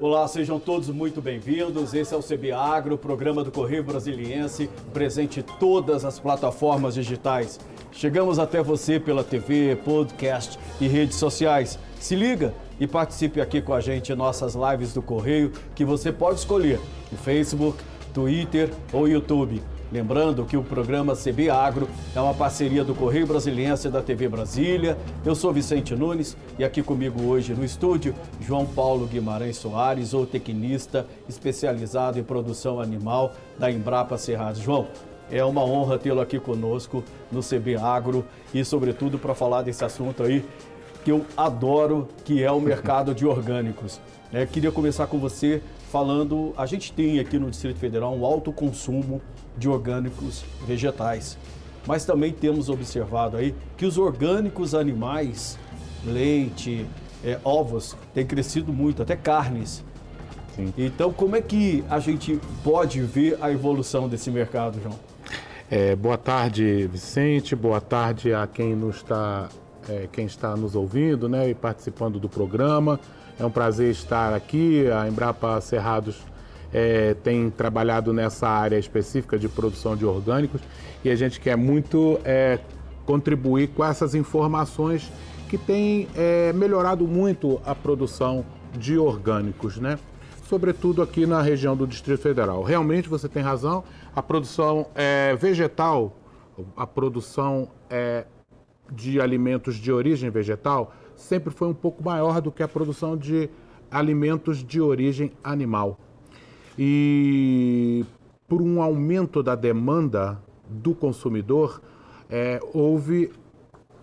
Olá, sejam todos muito bem-vindos. Esse é o CB Agro, programa do Correio Brasiliense, presente em todas as plataformas digitais. Chegamos até você pela TV, podcast e redes sociais. Se liga e participe aqui com a gente em nossas lives do Correio, que você pode escolher no Facebook, Twitter ou YouTube. Lembrando que o programa CB Agro é uma parceria do Correio Brasiliense e da TV Brasília. Eu sou Vicente Nunes e aqui comigo hoje no estúdio João Paulo Guimarães Soares, zootecnista especializado em produção animal da Embrapa Cerrado. João, é uma honra tê-lo aqui conosco no CB Agro e, sobretudo, para falar desse assunto aí que eu adoro, que é o mercado de orgânicos. É, queria começar com você falando, a gente tem aqui no Distrito Federal um alto consumo de orgânicos vegetais. Mas também temos observado aí que os orgânicos animais, leite, é, ovos, têm crescido muito, até carnes. Sim. Então, como é que a gente pode ver a evolução desse mercado, João? É, boa tarde, Vicente. Boa tarde a quem, nos está, é, quem está nos ouvindo né, e participando do programa. É um prazer estar aqui. A Embrapa Cerrados é, tem trabalhado nessa área específica de produção de orgânicos e a gente quer muito é, contribuir com essas informações que têm é, melhorado muito a produção de orgânicos, né? Sobretudo aqui na região do Distrito Federal. Realmente você tem razão, a produção é, vegetal, a produção é, de alimentos de origem vegetal sempre foi um pouco maior do que a produção de alimentos de origem animal e por um aumento da demanda do consumidor, é, houve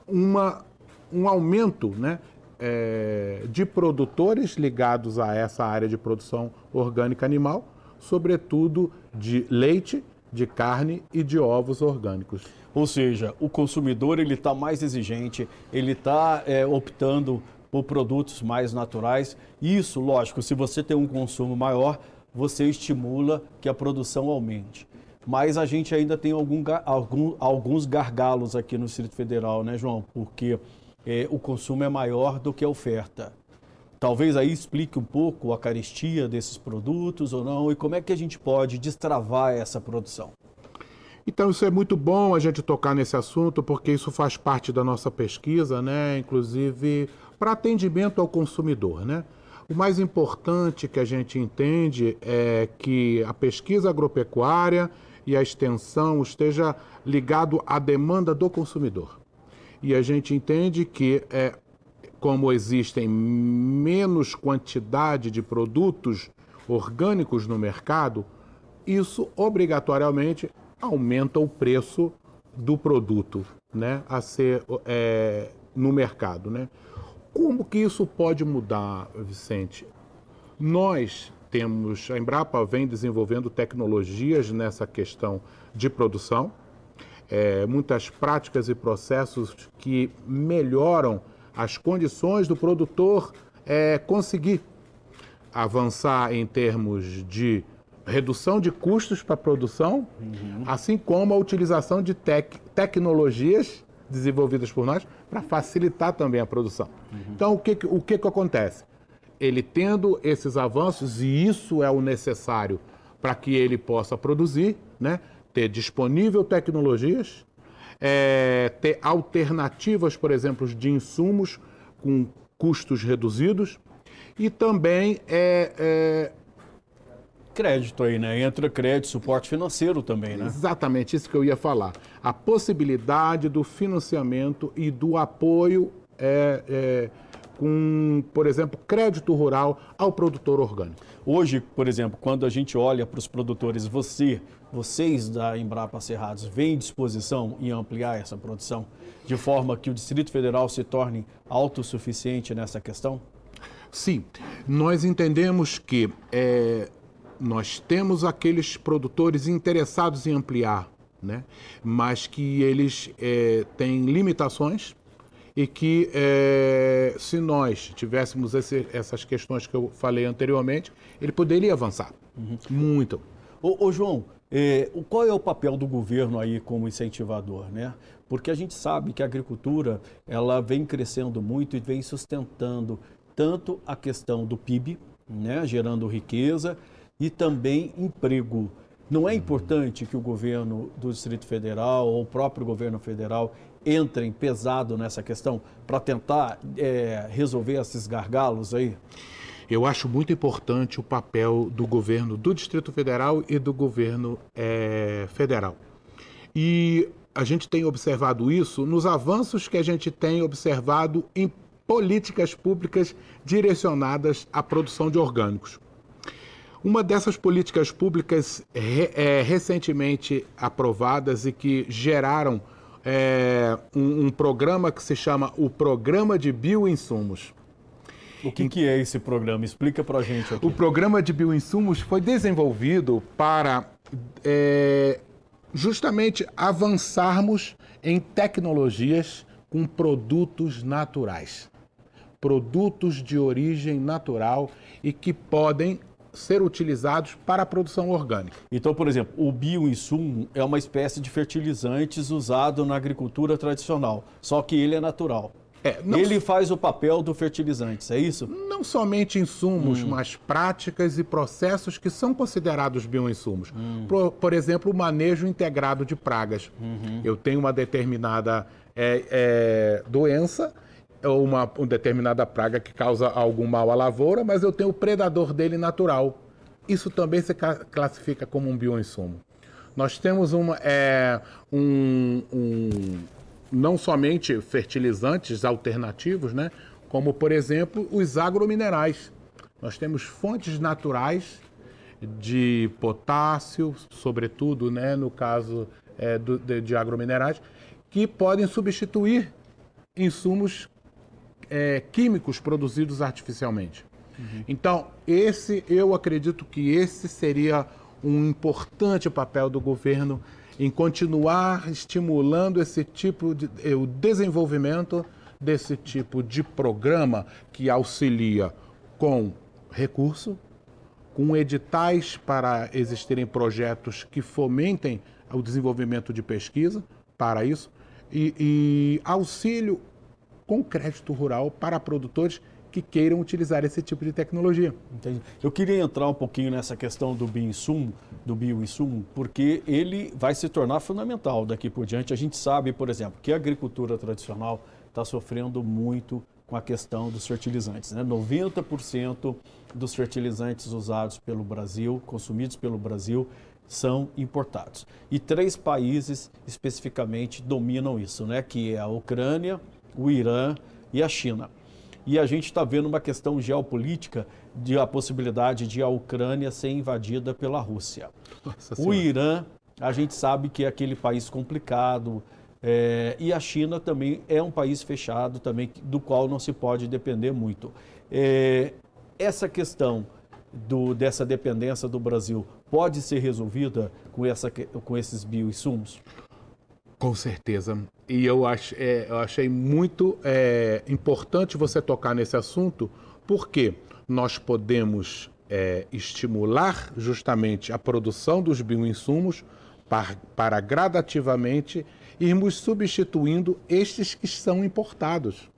uma, um aumento né, é, de produtores ligados a essa área de produção orgânica animal, sobretudo de leite, de carne e de ovos orgânicos. Ou seja, o consumidor ele está mais exigente, ele está é, optando por produtos mais naturais. Isso, lógico, se você tem um consumo maior, você estimula que a produção aumente. Mas a gente ainda tem algum, algum, alguns gargalos aqui no Distrito Federal, né, João? Porque é, o consumo é maior do que a oferta. Talvez aí explique um pouco a carestia desses produtos ou não e como é que a gente pode destravar essa produção. Então, isso é muito bom a gente tocar nesse assunto, porque isso faz parte da nossa pesquisa, né? Inclusive para atendimento ao consumidor, né? O mais importante que a gente entende é que a pesquisa agropecuária e a extensão esteja ligado à demanda do consumidor. E a gente entende que é, como existem menos quantidade de produtos orgânicos no mercado, isso obrigatoriamente aumenta o preço do produto né, a ser é, no mercado. Né? Como que isso pode mudar, Vicente? Nós temos, a Embrapa vem desenvolvendo tecnologias nessa questão de produção, é, muitas práticas e processos que melhoram as condições do produtor é, conseguir avançar em termos de redução de custos para a produção, uhum. assim como a utilização de tec tecnologias desenvolvidas por nós para facilitar também a produção. Uhum. Então, o, que, o que, que acontece? Ele tendo esses avanços, e isso é o necessário para que ele possa produzir, né? ter disponível tecnologias, é, ter alternativas, por exemplo, de insumos com custos reduzidos e também é, é, crédito aí, né? Entra crédito, suporte financeiro também, né? Exatamente, isso que eu ia falar. A possibilidade do financiamento e do apoio é, é, com, por exemplo, crédito rural ao produtor orgânico. Hoje, por exemplo, quando a gente olha para os produtores, você, vocês da Embrapa Cerrados, vêm disposição em ampliar essa produção de forma que o Distrito Federal se torne autossuficiente nessa questão? Sim, nós entendemos que é, nós temos aqueles produtores interessados em ampliar, né? mas que eles é, têm limitações e que é, se nós tivéssemos esse, essas questões que eu falei anteriormente, ele poderia avançar uhum. muito. Ô, ô João, é, qual é o papel do governo aí como incentivador, né? Porque a gente sabe que a agricultura ela vem crescendo muito e vem sustentando tanto a questão do PIB, né, gerando riqueza e também emprego. Não é importante que o governo do Distrito Federal ou o próprio governo federal entrem pesado nessa questão para tentar é, resolver esses gargalos aí? Eu acho muito importante o papel do governo do Distrito Federal e do governo é, federal. E a gente tem observado isso nos avanços que a gente tem observado em políticas públicas direcionadas à produção de orgânicos. Uma dessas políticas públicas é, recentemente aprovadas e que geraram é, um, um, programa que se chama o Programa de Bioinsumos. O que, que é esse programa? Explica para a gente aqui. O Programa de Bioinsumos foi desenvolvido para é, justamente avançarmos em tecnologias com produtos naturais. Produtos de origem natural e que podem ser utilizados para a produção orgânica. Então, por exemplo, o bioinsumo é uma espécie de fertilizantes usado na agricultura tradicional, só que ele é natural. É, ele faz o papel do fertilizante, é isso? Não somente insumos, hum. mas práticas e processos que são considerados bioinsumos. Hum. Por, por, exemplo, o manejo integrado de pragas. Uhum. Eu tenho uma determinada é, é, doença uma, uma determinada praga que causa algum mal à lavoura, mas eu tenho o predador dele natural. Isso também se classifica como um bioinsumo. Nós temos uma, é, um, um não somente fertilizantes alternativos, né? como, por exemplo, os agrominerais. Nós temos fontes naturais de potássio, sobretudo né, no caso é, do, de, de, agrominerais, que podem substituir insumos é, químicos produzidos artificialmente. Uhum. Então, esse, eu acredito que esse seria um importante papel do governo em continuar estimulando esse tipo de eh, o desenvolvimento desse tipo de programa que auxilia com recurso, com editais para existirem projetos que fomentem o desenvolvimento de pesquisa para isso e, e auxílio com crédito rural para produtores que queiram utilizar esse tipo de tecnologia. Entendi. Eu queria entrar um pouquinho nessa questão do bioinsumo, do bioinsumo, porque ele vai se tornar fundamental daqui por diante. A gente sabe, por exemplo, que a agricultura tradicional está sofrendo muito com a questão dos fertilizantes. Né? 90% dos fertilizantes usados pelo Brasil, consumidos pelo Brasil, são importados. E três países especificamente dominam isso, né? que é a Ucrânia, o Irã e a China e a gente está vendo uma questão geopolítica de a possibilidade de a Ucrânia ser invadida pela Rússia. o Irã, a gente sabe que é aquele país complicado, é, e a China também é um país fechado, também do qual não se pode depender muito. É, essa questão do, dessa dependência do Brasil pode ser resolvida com, essa, com esses bioinsumos? Com certeza. E eu, ach, é, eu achei muito é, importante você tocar nesse assunto, porque nós podemos é, estimular justamente a produção dos bioinsumos para, para gradativamente irmos substituindo estes que são importados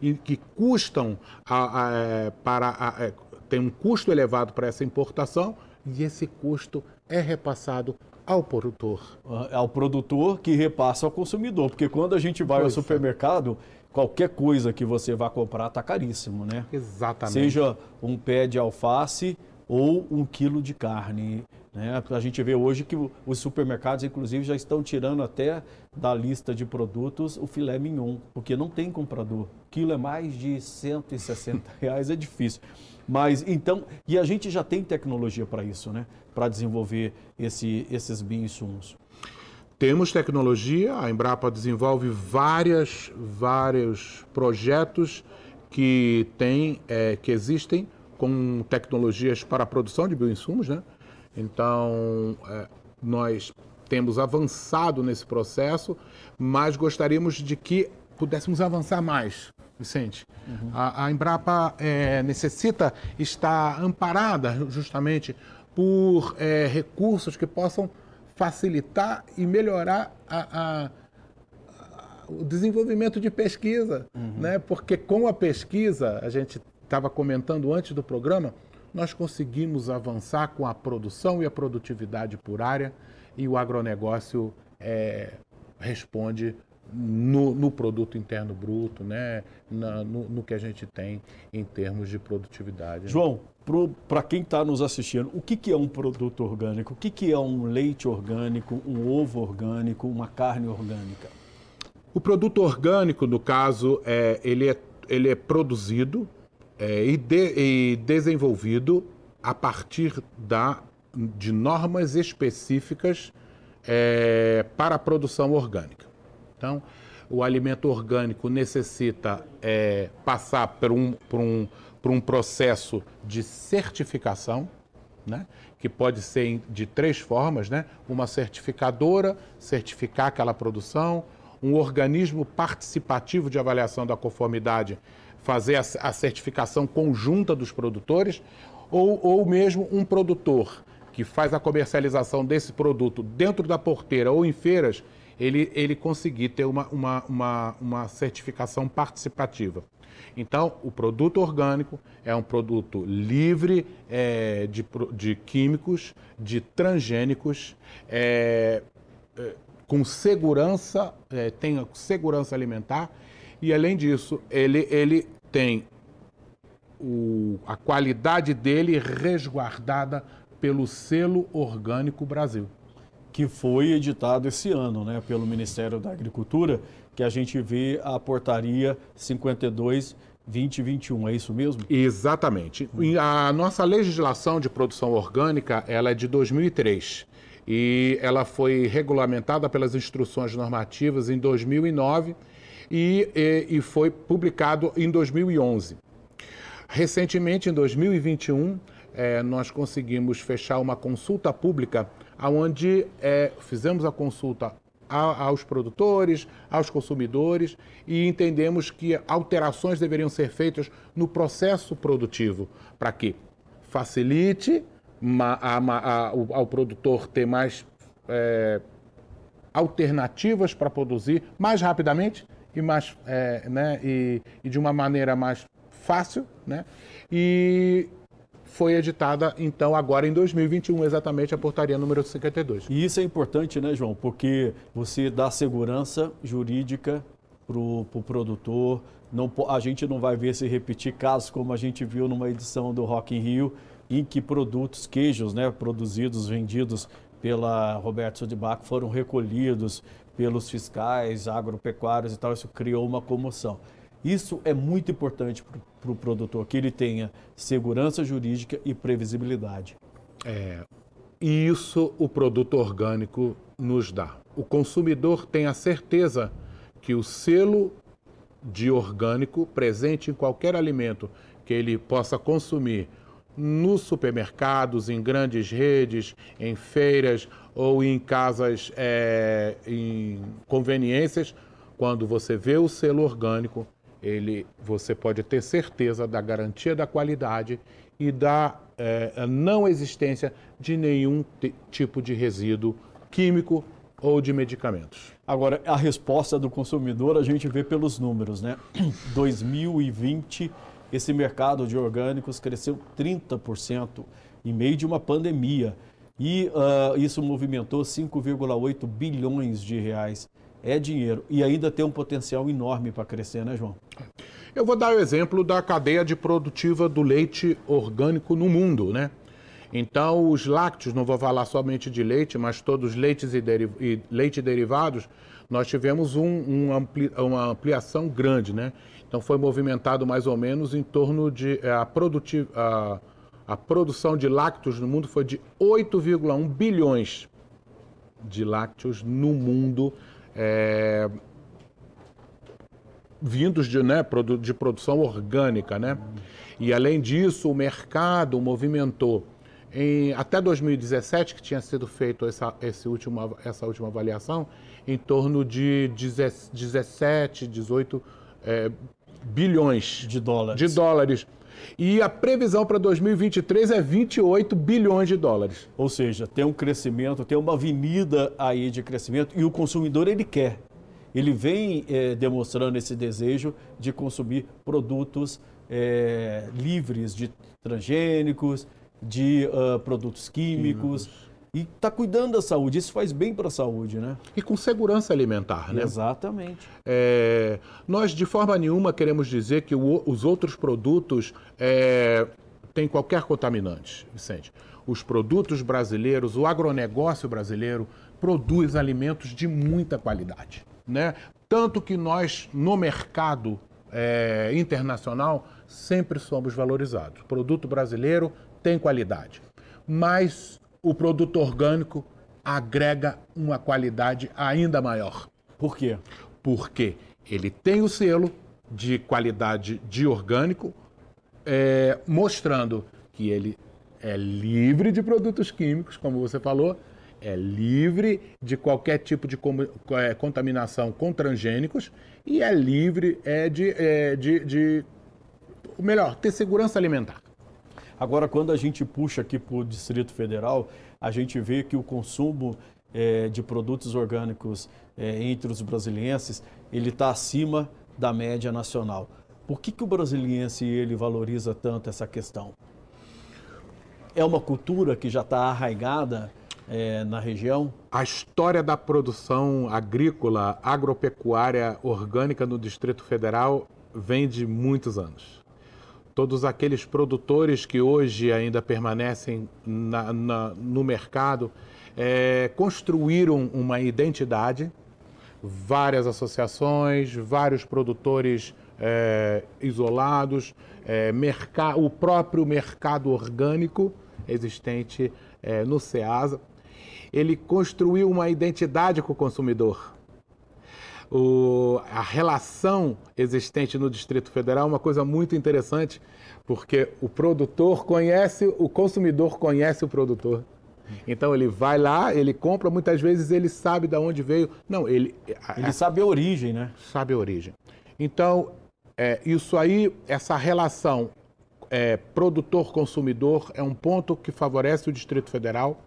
e que custam a, a, é, para a, é, tem um custo elevado para essa importação e esse custo é repassado ao produtor. Ah, ao produtor que repassa ao consumidor, porque quando a gente vai pois ao é. supermercado, é. qualquer coisa que você vá comprar está caríssimo, né? Exatamente. Seja um pé de alface ou um quilo de carne. Né? A gente vê hoje que os supermercados, inclusive, já estão tirando até da lista de produtos o filé mignon, porque não tem comprador. Quilo é mais de 160 reais, é difícil. Mas então, e a gente já tem tecnologia para isso, né? Para desenvolver esse, esses bioinsumos. Temos tecnologia, a Embrapa desenvolve várias, vários projetos que tem, é, que existem com tecnologias para a produção de bioinsumos, né? Então, é, nós temos avançado nesse processo, mas gostaríamos de que pudéssemos avançar mais. Vicente. Uhum. A, a, Embrapa é, necessita estar amparada justamente por é, recursos que possam facilitar e melhorar a, a, o desenvolvimento de pesquisa, uhum. né? Porque com a pesquisa, a gente estava comentando antes do programa, nós conseguimos avançar com a produção e a produtividade por área e o agronegócio é, responde no, no, produto interno bruto, né? Na, no, no, que a gente tem em termos de produtividade. João, para quem está nos assistindo, o que, que é um produto orgânico? O que, que é um leite orgânico, um ovo orgânico, uma carne orgânica? O produto orgânico, no caso, é, ele, é, ele é produzido é, e, de, e desenvolvido a partir da, de normas específicas é, para a produção orgânica. Então, o alimento orgânico necessita é, passar por um, por, um, por um processo de certificação, né? que pode ser de três formas, né? Uma certificadora, certificar aquela produção, um organismo participativo de avaliação da conformidade, fazer a, a certificação conjunta dos produtores, ou, ou mesmo um produtor que faz a comercialização desse produto dentro da porteira ou em feiras, ele, ele conseguir ter uma, uma, uma, uma certificação participativa. Então, o produto orgânico é um produto livre é, de, de químicos, de transgênicos, é, é, com segurança, é, tem segurança alimentar e, além disso, ele, ele tem o, a qualidade dele resguardada pelo selo Orgânico Brasil que foi editado esse ano né, pelo Ministério da Agricultura, que a gente vê a portaria 52 2021, é isso mesmo? Exatamente. A nossa legislação de produção orgânica, ela é de 2003 e ela foi regulamentada pelas instruções normativas em 2009 e, e, e foi publicado em 2011. Recentemente, em 2021, é, nós conseguimos fechar uma consulta pública onde é, fizemos a consulta a, aos produtores, aos consumidores e entendemos que alterações deveriam ser feitas no processo produtivo para que facilite a, a, ao, ao, produtor ter mais é, alternativas para produzir mais rapidamente e, mais, é, né, e, e de uma maneira mais fácil, né? E foi editada, então, agora em 2021, exatamente a portaria número 52. E isso é importante, né, João? Porque você dá segurança jurídica para o pro produtor. Não, a gente não vai ver se repetir casos como a gente viu numa edição do Rock in Rio, em que produtos, queijos, né, produzidos, vendidos pela Roberto Sodibach foram recolhidos pelos fiscais agropecuários e tal. Isso criou uma comoção. Isso é muito importante para o pro produtor, que ele tenha segurança jurídica e previsibilidade. É, isso o produto orgânico nos dá. O consumidor tem a certeza que o selo de orgânico presente em qualquer alimento que ele possa consumir nos supermercados, em grandes redes, em feiras ou em casas, é, em conveniências, quando você vê o selo orgânico, ele, você pode ter certeza da garantia da qualidade e da é, não existência de nenhum tipo de resíduo químico ou de medicamentos. Agora, a resposta do consumidor a gente vê pelos números, né? 2020, esse mercado de orgânicos cresceu 30% em meio de uma pandemia. E uh, isso movimentou 5,8 bilhões de reais é dinheiro e ainda tem um potencial enorme para crescer, né, João? Eu vou dar o exemplo da cadeia de produtiva do leite orgânico no mundo, né? Então, os lácteos, não vou falar somente de leite, mas todos os leites e, deriv e leite derivados, nós tivemos um, um ampli uma ampliação grande, né? Então, foi movimentado mais ou menos em torno de a, a, a produção de lácteos no mundo foi de 8,1 bilhões de lácteos no mundo é, vindos de, né, de produção orgânica. Né? E, além disso, o mercado movimentou, em, até 2017, que tinha sido feito essa, esse último, essa última avaliação, em torno de 17, 18 é, bilhões de dólares. de dólares. E a previsão para 2023 é 28 bilhões de dólares. Ou seja, tem um crescimento, tem uma avenida aí de crescimento e o consumidor ele quer. Ele vem é, demonstrando esse desejo de consumir produtos é, livres de transgênicos, de uh, produtos químicos. E está cuidando da saúde. Isso faz bem para a saúde, né? E com segurança alimentar, né? Exatamente. É, nós, de forma nenhuma, queremos dizer que o, os outros produtos é, têm qualquer contaminante, Vicente. Os produtos brasileiros, o agronegócio brasileiro, produz alimentos de muita qualidade, né? Tanto que nós, no mercado é, internacional, sempre somos valorizados. O produto brasileiro tem qualidade, mas o produto orgânico agrega uma qualidade ainda maior. Por quê? Porque ele tem o selo de qualidade de orgânico, é, mostrando que ele é livre de produtos químicos, como você falou, é livre de qualquer tipo de é, contaminação com transgênicos e é livre é, de, é, de, de, melhor, ter segurança alimentar. Agora, quando a gente puxa aqui para o Distrito Federal, a gente vê que o consumo é, de produtos orgânicos é, entre os brasilienses, ele está acima da média nacional. Por que, que o brasiliense ele valoriza tanto essa questão? É uma cultura que já está arraigada é, na região? A história da produção agrícola, agropecuária orgânica no Distrito Federal vem de muitos anos. Todos aqueles produtores que hoje ainda permanecem na, na, no mercado é, construíram uma identidade, várias associações, vários produtores é, isolados, é, o próprio mercado orgânico existente é, no SEASA ele construiu uma identidade com o consumidor. O, a relação existente no Distrito Federal é uma coisa muito interessante, porque o produtor conhece, o consumidor conhece o produtor. Então ele vai lá, ele compra, muitas vezes ele sabe de onde veio. Não, ele. Ele sabe a origem, né? Sabe a origem. Então, é, isso aí, essa relação é, produtor-consumidor é um ponto que favorece o Distrito Federal.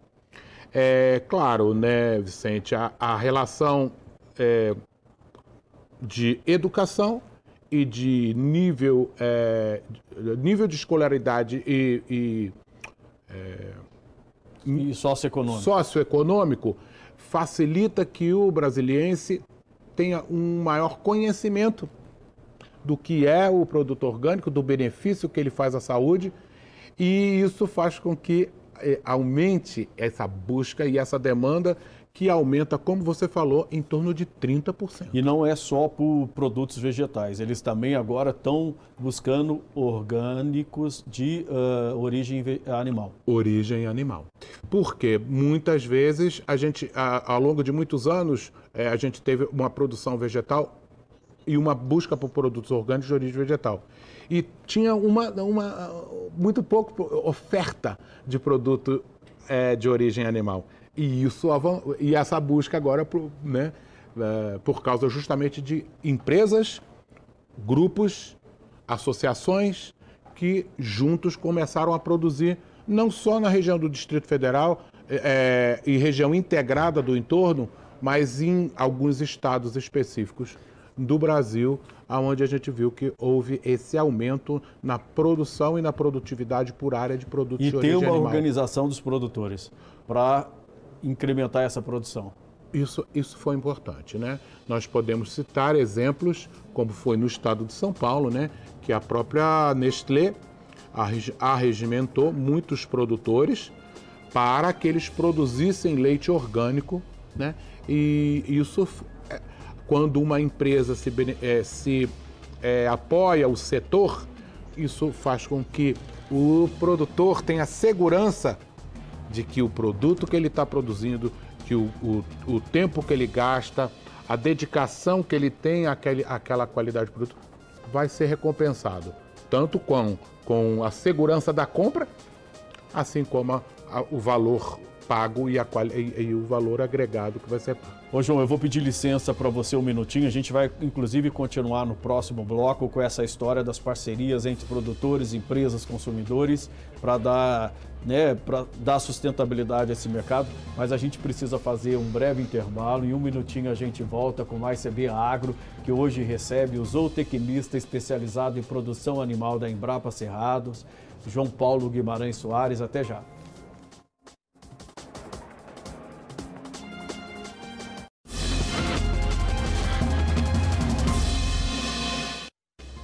É claro, né, Vicente, a, a relação é, de educação e de nível, é, nível de escolaridade e, e, é, e socioeconômico. socioeconômico facilita que o brasiliense tenha um maior conhecimento do que é o produto orgânico, do benefício que ele faz à saúde, e isso faz com que é, aumente essa busca e essa demanda que aumenta, como você falou, em torno de 30%. E não é só por produtos vegetais, eles também agora estão buscando orgânicos de uh, origem animal. Origem animal. Porque muitas vezes a gente, a, ao longo de muitos anos, é, a gente teve uma produção vegetal e uma busca por produtos orgânicos de origem vegetal e tinha uma, uma muito pouco oferta de produto é, de origem animal. E, isso, e essa busca agora, né, é, por causa justamente de empresas, grupos, associações que juntos começaram a produzir, não só na região do Distrito Federal é, e região integrada do entorno, mas em alguns estados específicos do Brasil, aonde a gente viu que houve esse aumento na produção e na produtividade por área de produtos e de origem. E tem uma organização dos produtores para incrementar essa produção. Isso, isso foi importante, né? Nós podemos citar exemplos, como foi no estado de São Paulo, né? Que a própria Nestlé arregimentou muitos produtores para que eles produzissem leite orgânico, né? E isso quando uma empresa se, é, se é, apoia o setor, isso faz com que o produtor tenha segurança de que o produto que ele está produzindo, que o, o, o, tempo que ele gasta, a dedicação que ele tem àquele, àquela qualidade de produto, vai ser recompensado. Tanto com, com a segurança da compra, assim como a, a, o valor pago e, e, e, o valor agregado que vai ser pago. Ô João, eu vou pedir licença para você um minutinho. A gente vai inclusive continuar no próximo bloco com essa história das parcerias entre produtores, empresas, consumidores para dar, né, dar sustentabilidade a esse mercado. Mas a gente precisa fazer um breve intervalo. Em um minutinho a gente volta com mais CB Agro, que hoje recebe o zootecnista especializado em produção animal da Embrapa Cerrados, João Paulo Guimarães Soares. Até já.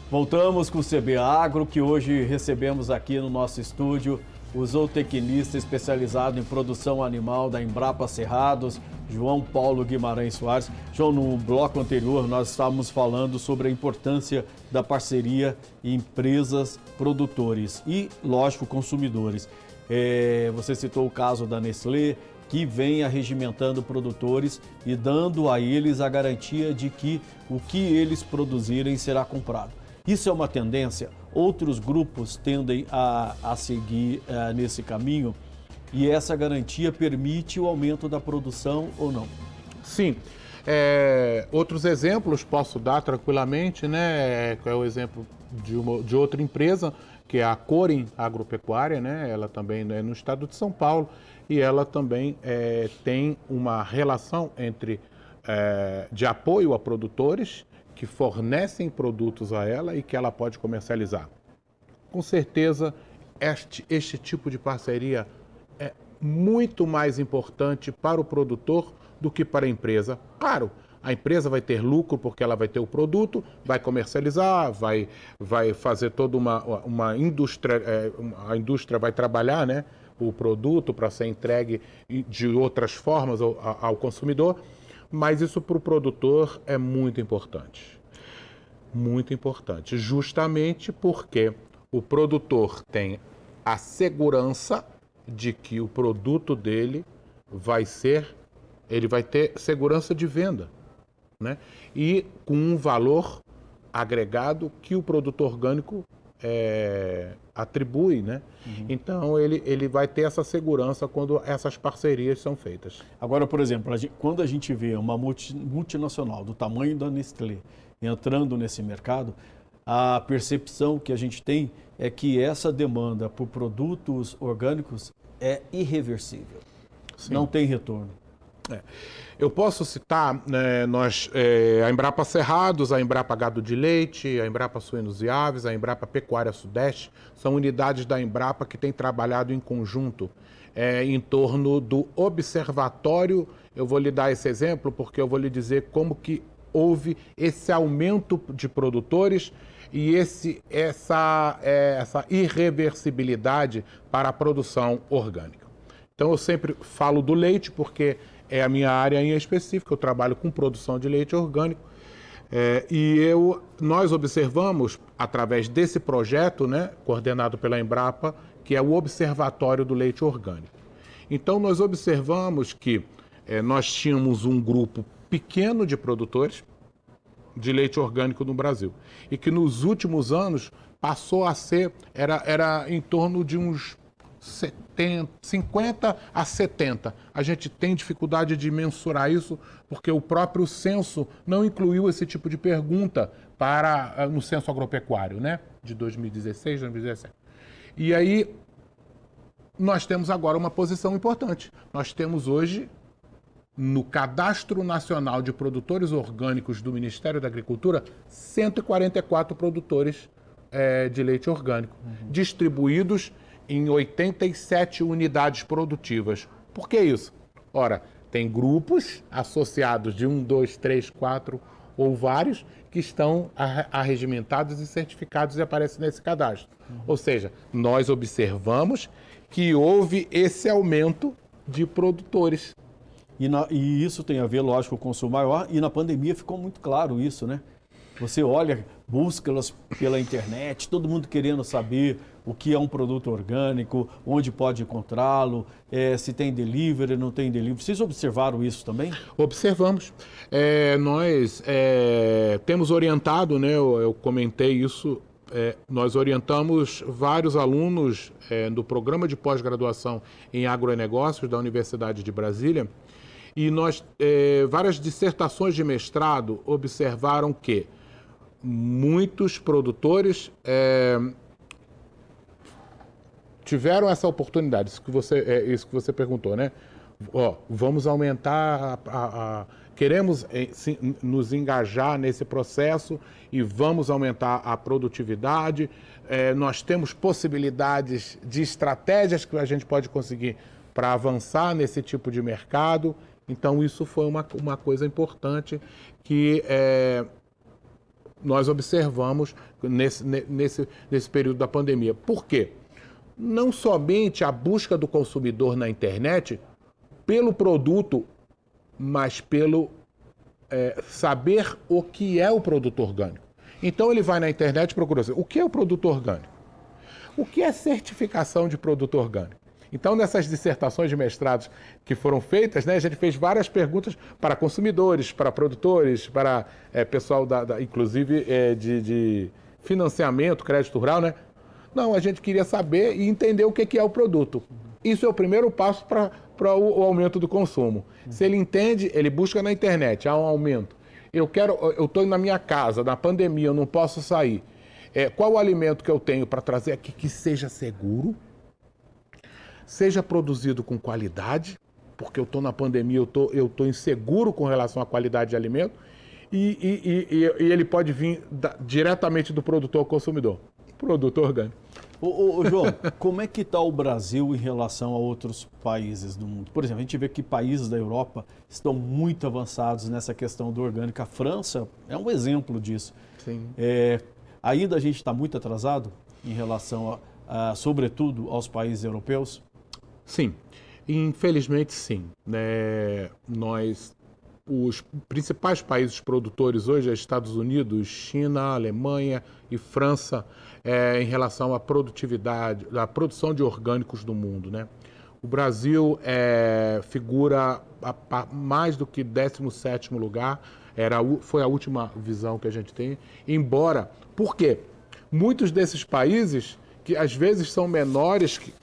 Voltamos com o CB Agro, que hoje recebemos aqui no nosso estúdio o zootecnista especializado em produção animal da Embrapa Cerrados, João Paulo Guimarães Soares. João, no bloco anterior nós estávamos falando sobre a importância da parceria empresas produtores e, lógico, consumidores. É, você citou o caso da Nestlé, que vem arregimentando produtores e dando a eles a garantia de que o que eles produzirem será comprado. Isso é uma tendência, outros grupos tendem a, a seguir uh, nesse caminho e essa garantia permite o aumento da produção ou não? Sim. É, outros exemplos posso dar tranquilamente, né? É, é o exemplo de, uma, de outra empresa, que é a Corin Agropecuária, né? Ela também é no estado de São Paulo e ela também é, tem uma relação entre é, de apoio a produtores que fornecem produtos a ela e que ela pode comercializar. Com certeza, este, este tipo de parceria é muito mais importante para o produtor do que para a empresa. Claro, a empresa vai ter lucro porque ela vai ter o produto, vai comercializar, vai, vai fazer toda uma, uma indústria, é, a indústria vai trabalhar né, o produto para ser entregue de outras formas ao, ao consumidor mas isso para o produtor é muito importante. Muito importante, justamente porque o produtor tem a segurança de que o produto dele vai ser, ele vai ter segurança de venda, né? E com um valor agregado que o produto orgânico é, atribui, né? Uhum. Então ele, ele vai ter essa segurança quando essas parcerias são feitas. Agora, por exemplo, a gente, quando a gente vê uma multi, multinacional do tamanho da Nestlé entrando nesse mercado, a percepção que a gente tem é que essa demanda por produtos orgânicos é irreversível. Sim. Não tem retorno. É. Eu posso citar né, nós, é, a Embrapa Cerrados, a Embrapa Gado de Leite, a Embrapa Suínos e Aves, a Embrapa Pecuária Sudeste, são unidades da Embrapa que têm trabalhado em conjunto é, em torno do observatório. Eu vou lhe dar esse exemplo porque eu vou lhe dizer como que houve esse aumento de produtores e esse, essa, é, essa irreversibilidade para a produção orgânica. Então eu sempre falo do leite porque é a minha área em específico, eu trabalho com produção de leite orgânico. É, e eu, nós observamos, através desse projeto, né, coordenado pela Embrapa, que é o Observatório do Leite Orgânico. Então, nós observamos que é, nós tínhamos um grupo pequeno de produtores de leite orgânico no Brasil e que nos últimos anos passou a ser, era, era em torno de uns 70, 50 a 70. A gente tem dificuldade de mensurar isso porque o próprio censo não incluiu esse tipo de pergunta para ah, no censo agropecuário, né, de 2016, 2017. E aí nós temos agora uma posição importante. Nós temos hoje no Cadastro Nacional de Produtores Orgânicos do Ministério da Agricultura 144 produtores é, de leite orgânico, uhum. distribuídos em 87 unidades produtivas. Por que isso? Ora, tem grupos associados de um, dois, três, quatro ou vários que estão arregimentados e certificados e aparecem nesse cadastro. Uhum. Ou seja, nós observamos que houve esse aumento de produtores. E, na, e isso tem a ver, lógico, com o consumo maior, e na pandemia ficou muito claro isso, né? Você olha, busca-las pela internet, todo mundo querendo saber o que é um produto orgânico, onde pode encontrá-lo, é, se tem delivery, não tem delivery. Vocês observaram isso também? Observamos. É, nós é, temos orientado, né, eu, eu, comentei isso é, nós orientamos vários alunos é, do programa de pós-graduação em agronegócios da Universidade de Brasília e nós é, várias dissertações de mestrado observaram que muitos produtores tiveram essa oportunidade, isso que você, é, isso que você perguntou, né? Ó, vamos aumentar a, a, a queremos eh, nos engajar nesse processo e vamos aumentar a produtividade. É, nós temos possibilidades de estratégias que a gente pode conseguir para avançar nesse tipo de mercado. Então, isso foi uma, uma coisa importante que é, nós observamos nesse, nesse, nesse período da pandemia. Por quê? Não somente a busca do consumidor na internet pelo produto mas pelo é, saber o que é o produto orgânico. Então ele vai na internet e procura o que é o produto orgânico? O que é certificação de produto orgânico? Então, nessas dissertações de mestrados que foram feitas, né, a gente fez várias perguntas para consumidores, para produtores, para é, pessoal, da, da inclusive é, de, de, financiamento, crédito rural, né? Não, a gente queria saber e entender o que é o produto. Isso é o primeiro passo para para o, o, aumento do consumo. Se ele entende, ele busca na internet, há um aumento. Eu quero, eu estou na minha casa, na pandemia, eu não posso sair. É, qual o alimento que eu tenho para trazer aqui que seja seguro, seja produzido com qualidade, porque eu estou na pandemia, eu tô, estou tô inseguro com relação à qualidade de alimento, e, e, e, e ele pode vir da, diretamente do produtor ao consumidor. Produto orgânico. Ô, ô, João, como é que está o Brasil em relação a outros países do mundo? Por exemplo, a gente vê que países da Europa estão muito avançados nessa questão do orgânico. A França é um exemplo disso. Sim. É, ainda a gente está muito atrasado em relação, a, a, sobretudo, aos países europeus? Sim, infelizmente sim. É, nós os principais países produtores hoje, é Estados Unidos, China, Alemanha e França, é, em relação à produtividade, à produção de orgânicos do mundo. Né? O Brasil é, figura a, a, mais do que 17 lugar, era, foi a última visão que a gente tem, embora, por quê? Muitos desses países, que às vezes são menores que,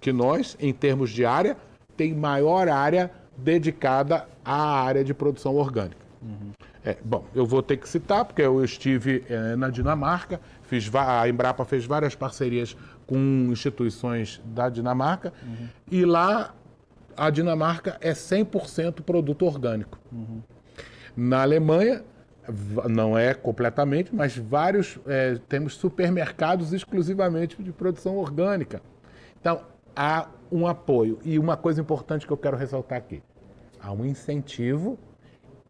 que nós, em termos de área, têm maior área dedicada à área de produção orgânica. Uhum. É, bom, eu vou ter que citar, porque eu estive é, na Dinamarca, fiz, a Embrapa fez várias parcerias com instituições da Dinamarca, uhum. e lá a Dinamarca é 100% produto orgânico. Uhum. Na Alemanha, não é completamente, mas vários, é, temos supermercados exclusivamente de produção orgânica. Então, há um apoio. E uma coisa importante que eu quero ressaltar aqui: há um incentivo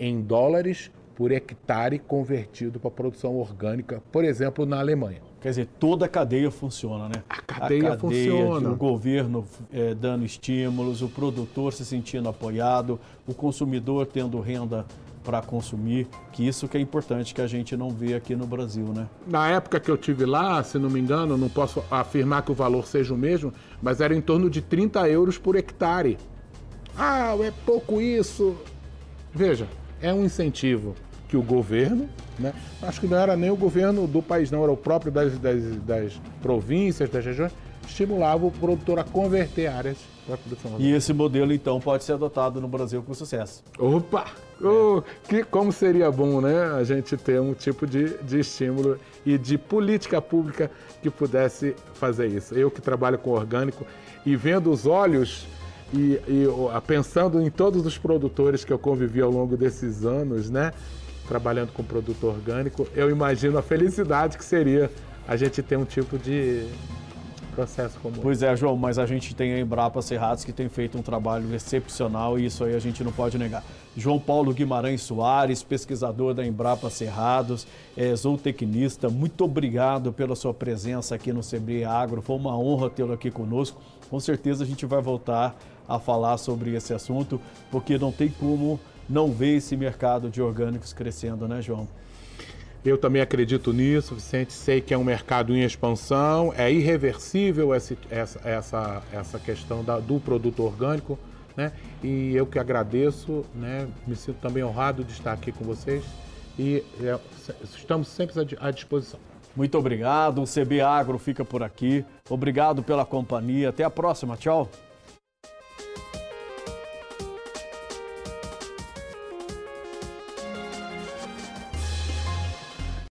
em dólares por hectare convertido para produção orgânica, por exemplo, na Alemanha. Quer dizer, toda a cadeia funciona, né? A cadeia, a cadeia funciona. O governo é, dando estímulos, o produtor se sentindo apoiado, o consumidor tendo renda para consumir, que isso que é importante que a gente não vê aqui no Brasil, né? Na época que eu tive lá, se não me engano, não posso afirmar que o valor seja o mesmo, mas era em torno de 30 euros por hectare. Ah, é pouco isso. Veja, é um incentivo que o governo, né? Acho que não era nem o governo do país, não, era o próprio das, das, das províncias, das regiões, estimulava o produtor a converter áreas para produção. E esse modelo, então, pode ser adotado no Brasil com sucesso. Opa! É. Oh, que, como seria bom, né? A gente ter um tipo de, de estímulo e de política pública que pudesse fazer isso. Eu que trabalho com orgânico e vendo os olhos e, e pensando em todos os produtores que eu convivi ao longo desses anos, né? Trabalhando com produto orgânico, eu imagino a felicidade que seria a gente ter um tipo de processo como Pois é, João, mas a gente tem a Embrapa Cerrados que tem feito um trabalho excepcional e isso aí a gente não pode negar. João Paulo Guimarães Soares, pesquisador da Embrapa Cerrados, é, zootecnista, muito obrigado pela sua presença aqui no CB Agro. Foi uma honra tê-lo aqui conosco. Com certeza a gente vai voltar a falar sobre esse assunto, porque não tem como não ver esse mercado de orgânicos crescendo, né, João? Eu também acredito nisso, Vicente. Sei que é um mercado em expansão, é irreversível essa, essa, essa, essa questão da, do produto orgânico. Né? E eu que agradeço, né? me sinto também honrado de estar aqui com vocês e é, estamos sempre à disposição. Muito obrigado. O CB Agro fica por aqui. Obrigado pela companhia. Até a próxima. Tchau.